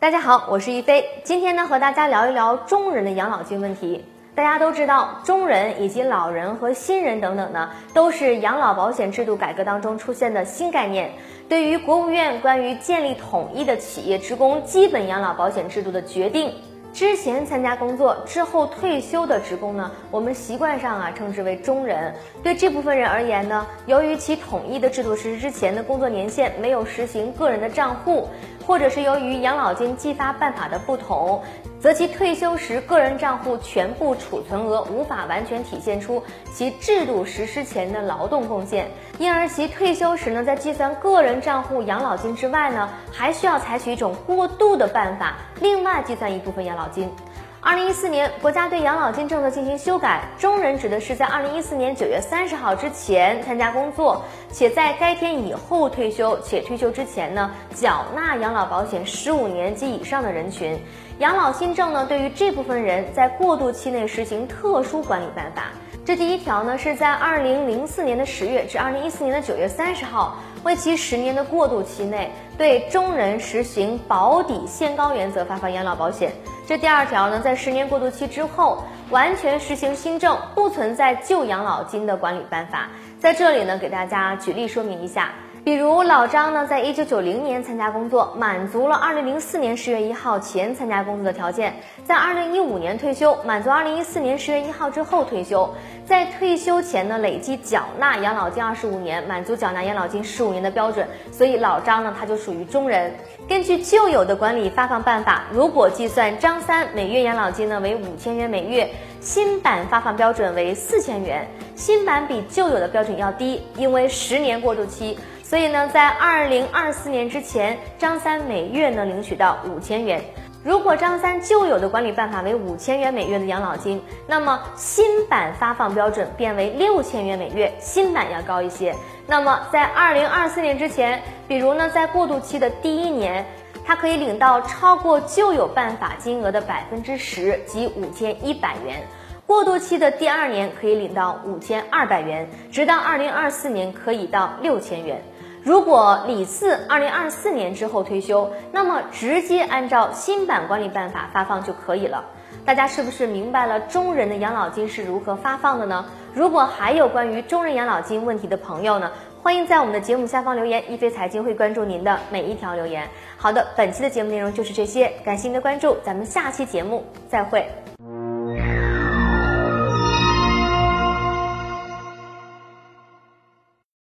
大家好，我是一飞，今天呢和大家聊一聊中人的养老金问题。大家都知道，中人以及老人和新人等等呢，都是养老保险制度改革当中出现的新概念。对于国务院关于建立统一的企业职工基本养老保险制度的决定。之前参加工作，之后退休的职工呢，我们习惯上啊称之为中人。对这部分人而言呢，由于其统一的制度实施之前的工作年限没有实行个人的账户，或者是由于养老金计发办法的不同。则其退休时个人账户全部储存额无法完全体现出其制度实施前的劳动贡献，因而其退休时呢，在计算个人账户养老金之外呢，还需要采取一种过渡的办法，另外计算一部分养老金。二零一四年，国家对养老金政策进行修改，中人指的是在二零一四年九月三十号之前参加工作，且在该天以后退休，且退休之前呢缴纳养老保险十五年及以上的人群。养老新政呢，对于这部分人在过渡期内实行特殊管理办法。这第一条呢，是在二零零四年的十月至二零一四年的九月三十号，为期十年的过渡期内，对中人实行保底限高原则发放养老保险。这第二条呢，在十年过渡期之后，完全实行新政，不存在旧养老金的管理办法。在这里呢，给大家举例说明一下。比如老张呢，在一九九零年参加工作，满足了二零零四年十月一号前参加工作的条件，在二零一五年退休，满足二零一四年十月一号之后退休，在退休前呢累计缴纳养老金二十五年，满足缴纳养老金十五年的标准，所以老张呢他就属于中人。根据旧有的管理发放办法，如果计算张三每月养老金呢为五千元每月，新版发放标准为四千元，新版比旧有的标准要低，因为十年过渡期。所以呢，在二零二四年之前，张三每月能领取到五千元。如果张三旧有的管理办法为五千元每月的养老金，那么新版发放标准变为六千元每月，新版要高一些。那么在二零二四年之前，比如呢，在过渡期的第一年，他可以领到超过旧有办法金额的百分之十，即五千一百元。过渡期的第二年可以领到五千二百元，直到二零二四年可以到六千元。如果李四二零二四年之后退休，那么直接按照新版管理办法发放就可以了。大家是不是明白了中人的养老金是如何发放的呢？如果还有关于中人养老金问题的朋友呢，欢迎在我们的节目下方留言，一飞财经会关注您的每一条留言。好的，本期的节目内容就是这些，感谢您的关注，咱们下期节目再会。